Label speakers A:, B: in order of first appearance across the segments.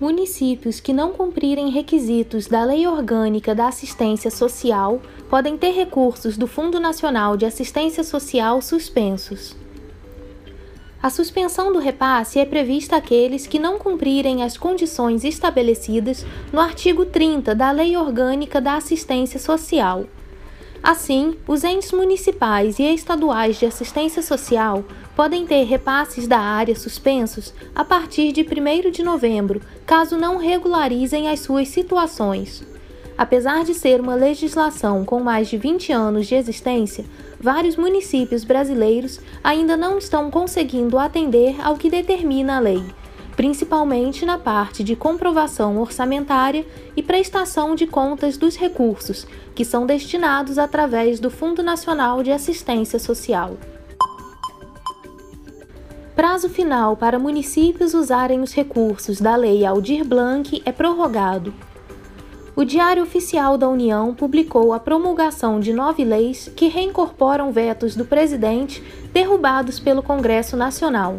A: Municípios que não cumprirem requisitos da Lei Orgânica da Assistência Social podem ter recursos do Fundo Nacional de Assistência Social suspensos. A suspensão do repasse é prevista àqueles que não cumprirem as condições estabelecidas no artigo 30 da Lei Orgânica da Assistência Social. Assim, os entes municipais e estaduais de assistência social podem ter repasses da área suspensos a partir de 1 de novembro, caso não regularizem as suas situações. Apesar de ser uma legislação com mais de 20 anos de existência, vários municípios brasileiros ainda não estão conseguindo atender ao que determina a lei, principalmente na parte de comprovação orçamentária e prestação de contas dos recursos que são destinados através do Fundo Nacional de Assistência Social. Prazo final para municípios usarem os recursos da Lei Aldir Blanc é prorrogado. O Diário Oficial da União publicou a promulgação de nove leis que reincorporam vetos do presidente derrubados pelo Congresso Nacional.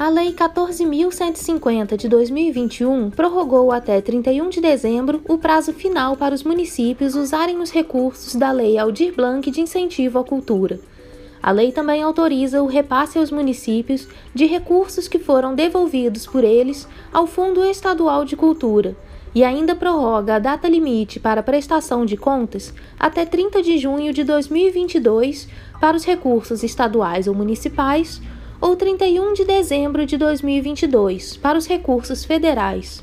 A: A Lei 14.150 de 2021 prorrogou até 31 de dezembro o prazo final para os municípios usarem os recursos da Lei Aldir Blanc de Incentivo à Cultura. A lei também autoriza o repasse aos municípios de recursos que foram devolvidos por eles ao Fundo Estadual de Cultura e ainda prorroga a data limite para prestação de contas até 30 de junho de 2022 para os recursos estaduais ou municipais ou 31 de dezembro de 2022 para os recursos federais.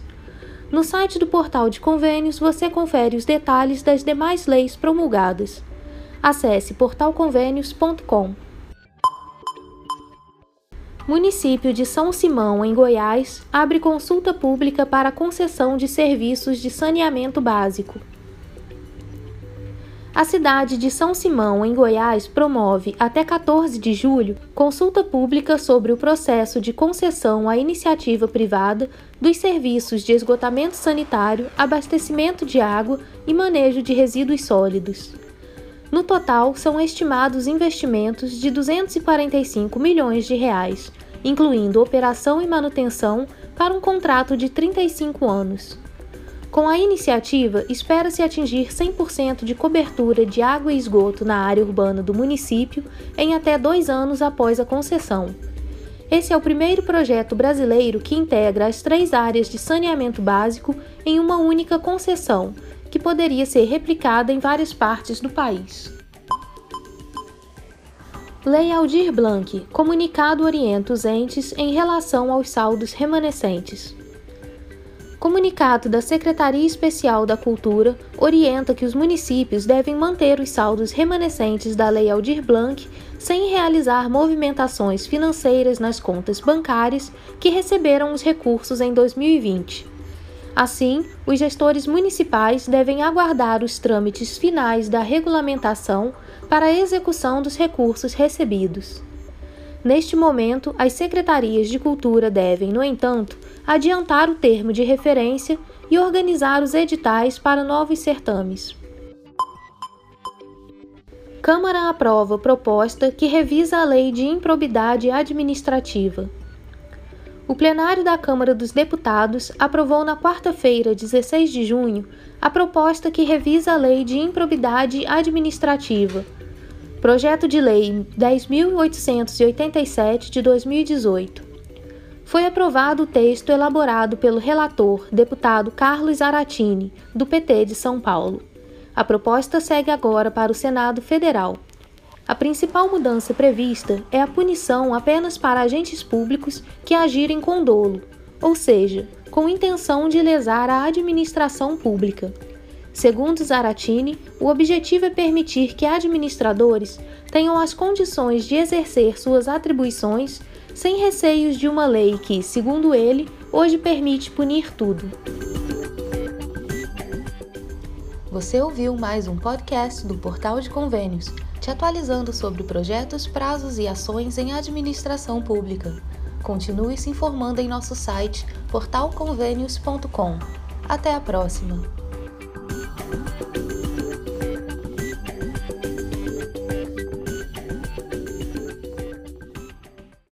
A: No site do Portal de Convênios você confere os detalhes das demais leis promulgadas. Acesse portalconvênios.com. Município de São Simão, em Goiás, abre consulta pública para concessão de serviços de saneamento básico. A cidade de São Simão, em Goiás, promove, até 14 de julho, consulta pública sobre o processo de concessão à iniciativa privada dos serviços de esgotamento sanitário, abastecimento de água e manejo de resíduos sólidos. No total, são estimados investimentos de 245 milhões de reais, incluindo operação e manutenção para um contrato de 35 anos. Com a iniciativa, espera-se atingir 100% de cobertura de água e esgoto na área urbana do município em até dois anos após a concessão. Esse é o primeiro projeto brasileiro que integra as três áreas de saneamento básico em uma única concessão, que poderia ser replicada em várias partes do país. Lei Aldir Blanc Comunicado orienta os entes em relação aos saldos remanescentes. Comunicado da Secretaria Especial da Cultura orienta que os municípios devem manter os saldos remanescentes da Lei Aldir Blanc sem realizar movimentações financeiras nas contas bancárias que receberam os recursos em 2020. Assim, os gestores municipais devem aguardar os trâmites finais da regulamentação para a execução dos recursos recebidos. Neste momento, as secretarias de cultura devem, no entanto, adiantar o termo de referência e organizar os editais para novos certames. Câmara aprova proposta que revisa a Lei de Improbidade Administrativa. O plenário da Câmara dos Deputados aprovou na quarta-feira, 16 de junho, a proposta que revisa a Lei de Improbidade Administrativa, projeto de Lei 10.887 de 2018. Foi aprovado o texto elaborado pelo relator, deputado Carlos Aratini, do PT de São Paulo. A proposta segue agora para o Senado Federal. A principal mudança prevista é a punição apenas para agentes públicos que agirem com dolo, ou seja, com intenção de lesar a administração pública. Segundo Zaratini, o objetivo é permitir que administradores tenham as condições de exercer suas atribuições sem receios de uma lei que, segundo ele, hoje permite punir tudo. Você ouviu mais um podcast do Portal de Convênios, te atualizando sobre projetos, prazos e ações em administração pública. Continue se informando em nosso site portalconvênios.com. Até a próxima!